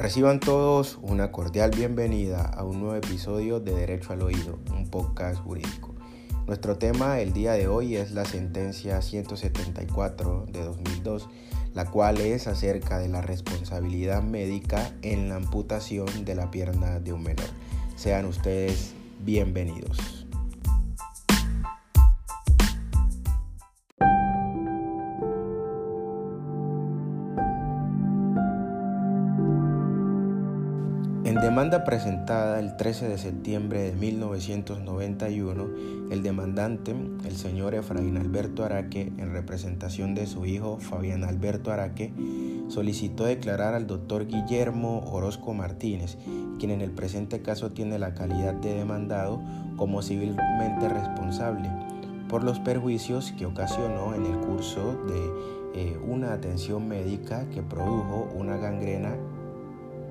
Reciban todos una cordial bienvenida a un nuevo episodio de Derecho al Oído, un podcast jurídico. Nuestro tema el día de hoy es la sentencia 174 de 2002, la cual es acerca de la responsabilidad médica en la amputación de la pierna de un menor. Sean ustedes bienvenidos. Demanda presentada el 13 de septiembre de 1991, el demandante, el señor Efraín Alberto Araque, en representación de su hijo Fabián Alberto Araque, solicitó declarar al doctor Guillermo Orozco Martínez, quien en el presente caso tiene la calidad de demandado, como civilmente responsable por los perjuicios que ocasionó en el curso de eh, una atención médica que produjo una gangrena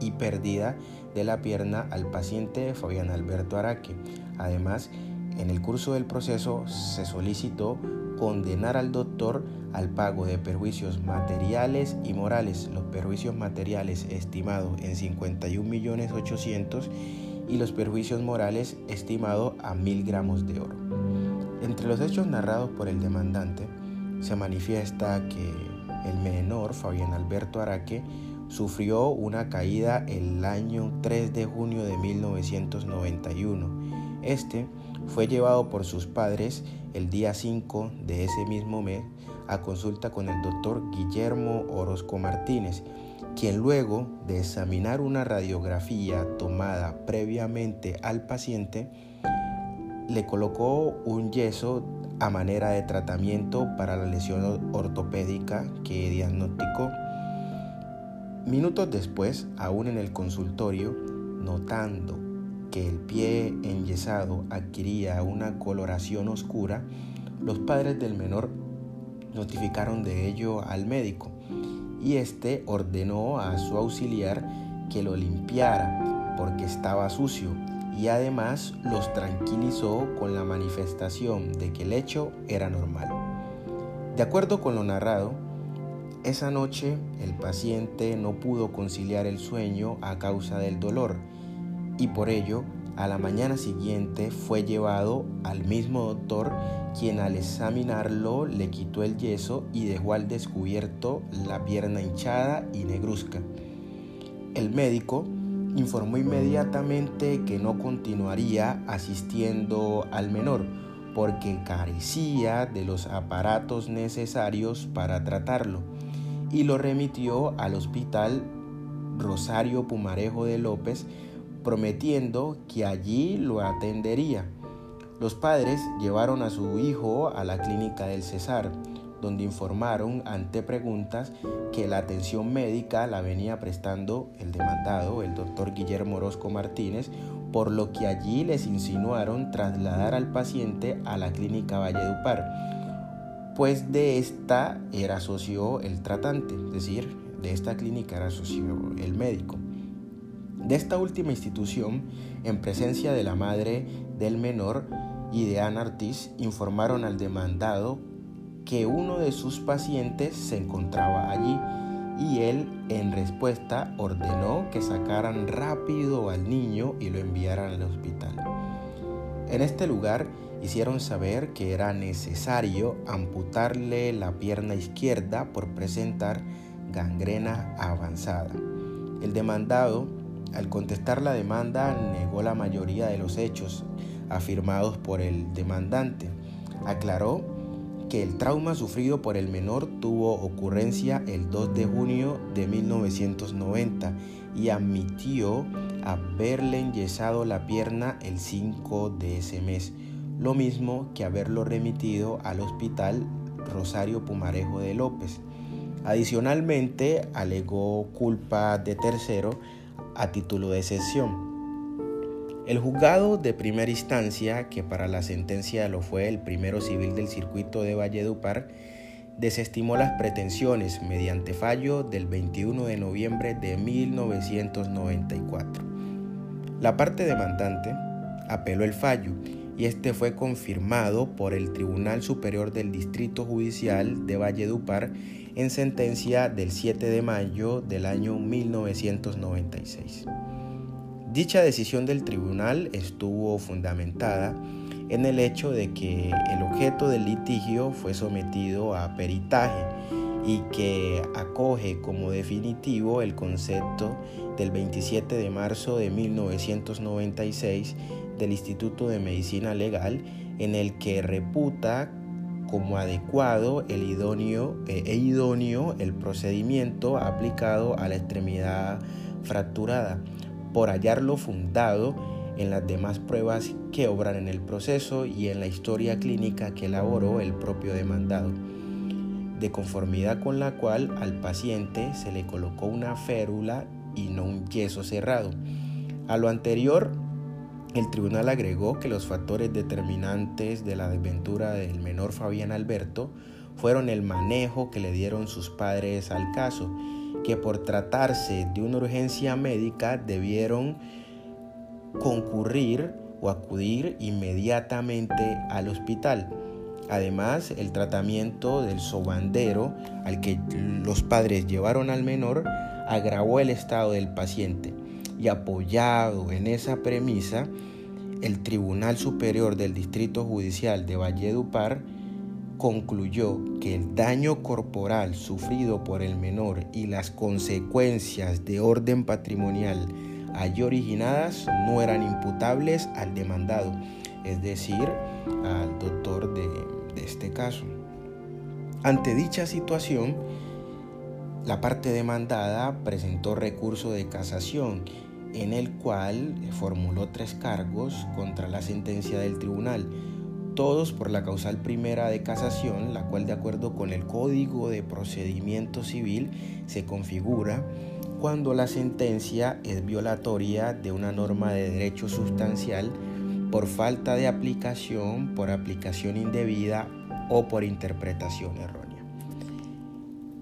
y pérdida de la pierna al paciente Fabián Alberto Araque. Además, en el curso del proceso se solicitó condenar al doctor al pago de perjuicios materiales y morales, los perjuicios materiales estimados en 51 millones y los perjuicios morales estimados a mil gramos de oro. Entre los hechos narrados por el demandante se manifiesta que el menor Fabián Alberto Araque sufrió una caída el año 3 de junio de 1991. Este fue llevado por sus padres el día 5 de ese mismo mes a consulta con el doctor Guillermo Orozco Martínez, quien luego de examinar una radiografía tomada previamente al paciente, le colocó un yeso a manera de tratamiento para la lesión ortopédica que diagnosticó Minutos después, aún en el consultorio, notando que el pie enyesado adquiría una coloración oscura, los padres del menor notificaron de ello al médico y éste ordenó a su auxiliar que lo limpiara porque estaba sucio y además los tranquilizó con la manifestación de que el hecho era normal. De acuerdo con lo narrado, esa noche el paciente no pudo conciliar el sueño a causa del dolor y por ello a la mañana siguiente fue llevado al mismo doctor quien al examinarlo le quitó el yeso y dejó al descubierto la pierna hinchada y negruzca. El médico informó inmediatamente que no continuaría asistiendo al menor porque carecía de los aparatos necesarios para tratarlo y lo remitió al hospital Rosario Pumarejo de López, prometiendo que allí lo atendería. Los padres llevaron a su hijo a la clínica del Cesar, donde informaron ante preguntas que la atención médica la venía prestando el demandado, el doctor Guillermo Orozco Martínez, por lo que allí les insinuaron trasladar al paciente a la clínica Valledupar pues de esta era socio el tratante, es decir, de esta clínica era socio el médico. De esta última institución, en presencia de la madre del menor y de Ana Ortiz, informaron al demandado que uno de sus pacientes se encontraba allí y él en respuesta ordenó que sacaran rápido al niño y lo enviaran al hospital. En este lugar hicieron saber que era necesario amputarle la pierna izquierda por presentar gangrena avanzada. El demandado, al contestar la demanda, negó la mayoría de los hechos afirmados por el demandante. Aclaró que el trauma sufrido por el menor tuvo ocurrencia el 2 de junio de 1990 y admitió haberle enyesado la pierna el 5 de ese mes lo mismo que haberlo remitido al hospital Rosario Pumarejo de López. Adicionalmente, alegó culpa de tercero a título de excepción. El juzgado de primera instancia, que para la sentencia lo fue el primero civil del circuito de Valledupar, desestimó las pretensiones mediante fallo del 21 de noviembre de 1994. La parte demandante apeló el fallo y este fue confirmado por el Tribunal Superior del Distrito Judicial de Valledupar en sentencia del 7 de mayo del año 1996. Dicha decisión del tribunal estuvo fundamentada en el hecho de que el objeto del litigio fue sometido a peritaje y que acoge como definitivo el concepto del 27 de marzo de 1996 del Instituto de Medicina Legal en el que reputa como adecuado el idóneo, eh, e idóneo el procedimiento aplicado a la extremidad fracturada por hallarlo fundado en las demás pruebas que obran en el proceso y en la historia clínica que elaboró el propio demandado, de conformidad con la cual al paciente se le colocó una férula y no un yeso cerrado. A lo anterior, el tribunal agregó que los factores determinantes de la desventura del menor Fabián Alberto fueron el manejo que le dieron sus padres al caso, que por tratarse de una urgencia médica debieron concurrir o acudir inmediatamente al hospital. Además, el tratamiento del sobandero al que los padres llevaron al menor agravó el estado del paciente y apoyado en esa premisa, el Tribunal Superior del Distrito Judicial de Valledupar concluyó que el daño corporal sufrido por el menor y las consecuencias de orden patrimonial allí originadas no eran imputables al demandado, es decir, al doctor de, de este caso. Ante dicha situación, la parte demandada presentó recurso de casación en el cual formuló tres cargos contra la sentencia del tribunal, todos por la causal primera de casación, la cual de acuerdo con el Código de Procedimiento Civil se configura cuando la sentencia es violatoria de una norma de derecho sustancial por falta de aplicación, por aplicación indebida o por interpretación errónea.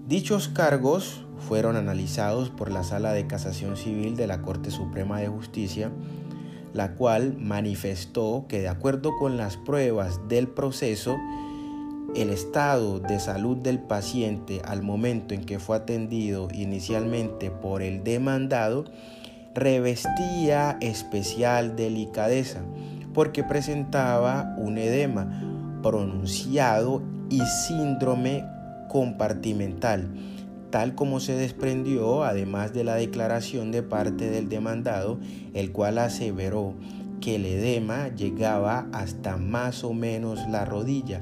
Dichos cargos fueron analizados por la Sala de Casación Civil de la Corte Suprema de Justicia, la cual manifestó que de acuerdo con las pruebas del proceso, el estado de salud del paciente al momento en que fue atendido inicialmente por el demandado revestía especial delicadeza porque presentaba un edema pronunciado y síndrome compartimental, tal como se desprendió además de la declaración de parte del demandado, el cual aseveró que el edema llegaba hasta más o menos la rodilla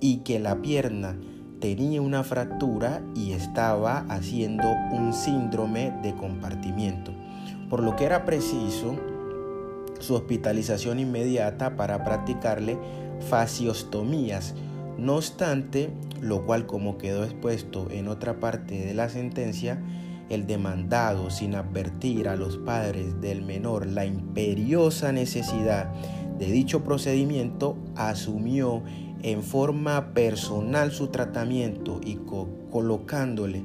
y que la pierna tenía una fractura y estaba haciendo un síndrome de compartimiento, por lo que era preciso su hospitalización inmediata para practicarle fasciostomías. No obstante, lo cual como quedó expuesto en otra parte de la sentencia, el demandado, sin advertir a los padres del menor la imperiosa necesidad de dicho procedimiento, asumió en forma personal su tratamiento y colocándole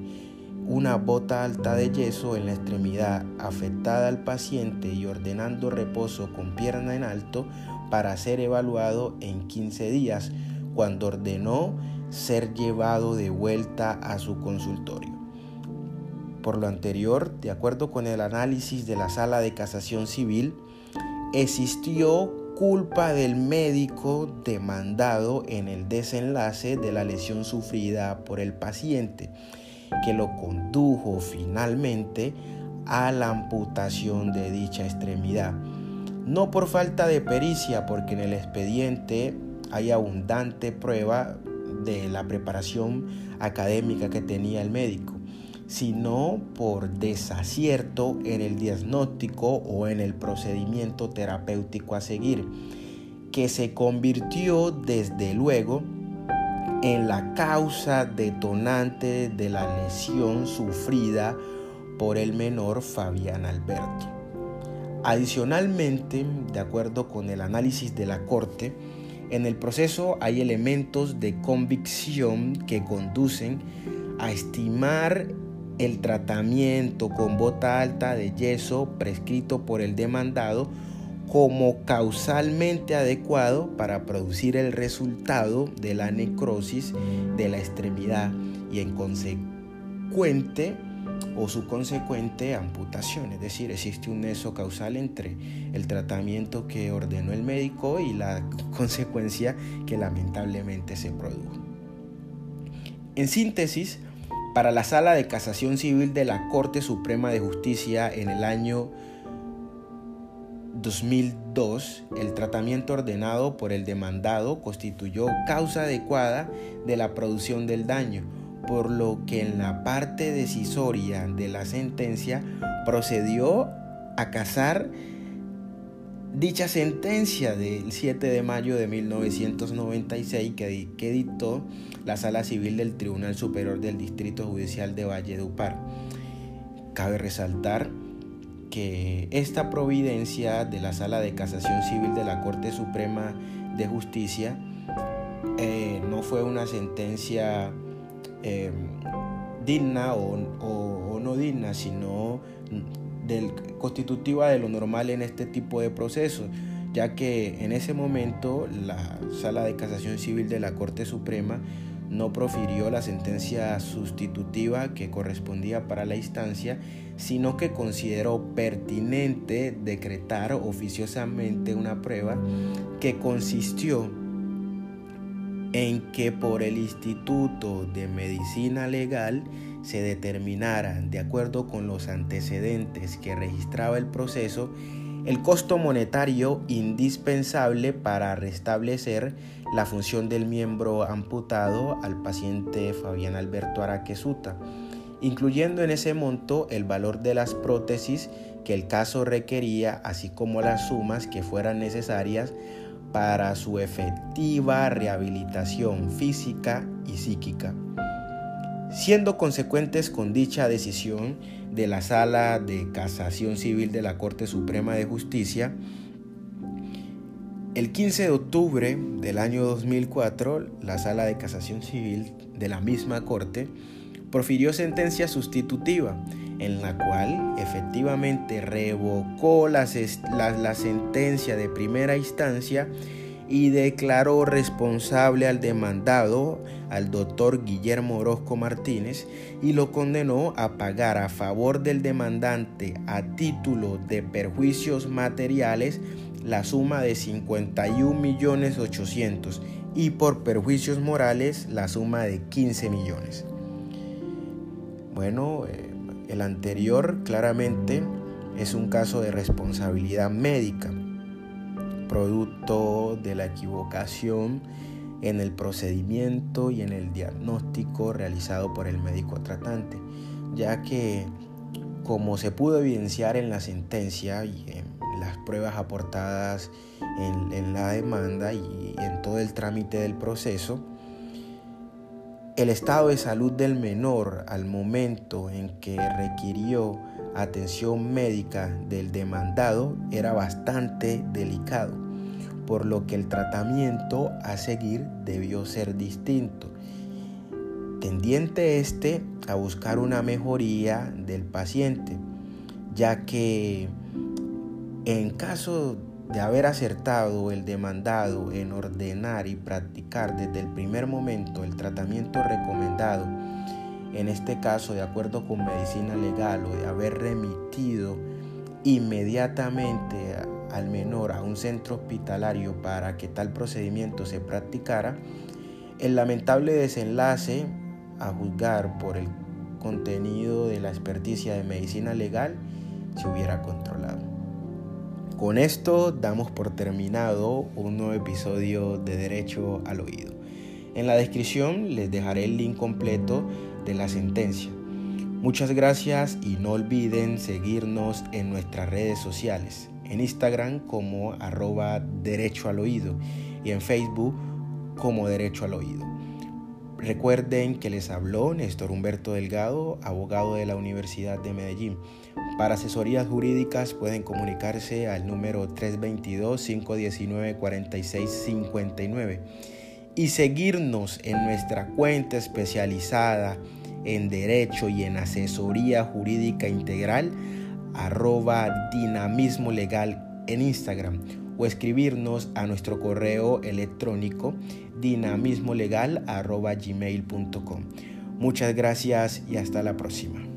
una bota alta de yeso en la extremidad afectada al paciente y ordenando reposo con pierna en alto para ser evaluado en 15 días cuando ordenó ser llevado de vuelta a su consultorio. Por lo anterior, de acuerdo con el análisis de la sala de casación civil, existió culpa del médico demandado en el desenlace de la lesión sufrida por el paciente, que lo condujo finalmente a la amputación de dicha extremidad. No por falta de pericia, porque en el expediente hay abundante prueba de la preparación académica que tenía el médico sino por desacierto en el diagnóstico o en el procedimiento terapéutico a seguir, que se convirtió desde luego en la causa detonante de la lesión sufrida por el menor Fabián Alberto. Adicionalmente, de acuerdo con el análisis de la Corte, en el proceso hay elementos de convicción que conducen a estimar el tratamiento con bota alta de yeso prescrito por el demandado como causalmente adecuado para producir el resultado de la necrosis de la extremidad y en consecuente o su consecuente amputación. Es decir, existe un nexo causal entre el tratamiento que ordenó el médico y la consecuencia que lamentablemente se produjo. En síntesis, para la Sala de Casación Civil de la Corte Suprema de Justicia en el año 2002, el tratamiento ordenado por el demandado constituyó causa adecuada de la producción del daño, por lo que en la parte decisoria de la sentencia procedió a casar dicha sentencia del 7 de mayo de 1996 que, dictó la Sala Civil del Tribunal Superior del Distrito Judicial de Valledupar. Cabe resaltar que esta providencia de la Sala de Casación Civil de la Corte Suprema de Justicia eh, no fue una sentencia eh, digna o, no digna, sino del, constitutiva de lo normal en este tipo de procesos, ya que en ese momento la Sala de Casación Civil de la Corte Suprema no profirió la sentencia sustitutiva que correspondía para la instancia, sino que consideró pertinente decretar oficiosamente una prueba que consistió en que por el Instituto de Medicina Legal se determinara, de acuerdo con los antecedentes que registraba el proceso, el costo monetario indispensable para restablecer la función del miembro amputado al paciente Fabián Alberto Araquesuta, incluyendo en ese monto el valor de las prótesis que el caso requería, así como las sumas que fueran necesarias para su efectiva rehabilitación física y psíquica. Siendo consecuentes con dicha decisión de la Sala de Casación Civil de la Corte Suprema de Justicia, el 15 de octubre del año 2004, la Sala de Casación Civil de la misma Corte profirió sentencia sustitutiva en la cual efectivamente revocó la, la, sentencia de primera instancia y declaró responsable al demandado, al doctor Guillermo Orozco Martínez, y lo condenó a pagar a favor del demandante a título de perjuicios materiales la suma de 51 millones 800 y por perjuicios morales la suma de 15 millones. Bueno, eh, el anterior claramente es un caso de responsabilidad médica, producto de la equivocación en el procedimiento y en el diagnóstico realizado por el médico tratante, ya que como se pudo evidenciar en la sentencia y en las pruebas aportadas en, la demanda y en todo el trámite del proceso, el estado de salud del menor al momento en que requirió atención médica del demandado era bastante delicado, por lo que el tratamiento a seguir debió ser distinto. Tendiente este a buscar una mejoría del paciente, ya que en caso de haber acertado el demandado en ordenar y practicar desde el primer momento el tratamiento recomendado, en este caso de acuerdo con medicina legal o de haber remitido inmediatamente al menor a un centro hospitalario para que tal procedimiento se practicara, el lamentable desenlace a juzgar por el contenido de la experticia de medicina legal se hubiera controlado. Con esto damos por terminado un nuevo episodio de Derecho al Oído. En la descripción les dejaré el link completo de la sentencia. Muchas gracias y no olviden seguirnos en nuestras redes sociales, en Instagram como arroba derecho al oído y en Facebook como derecho al oído. Recuerden que les habló Néstor Humberto Delgado, abogado de la Universidad de Medellín. Para asesorías jurídicas pueden comunicarse al número 322-519-4659 y seguirnos en nuestra cuenta especializada en Derecho y en Asesoría Jurídica Integral arroba dinamismo legal en Instagram o escribirnos a nuestro correo electrónico dinamismolegal.gmail.com. Muchas gracias y hasta la próxima.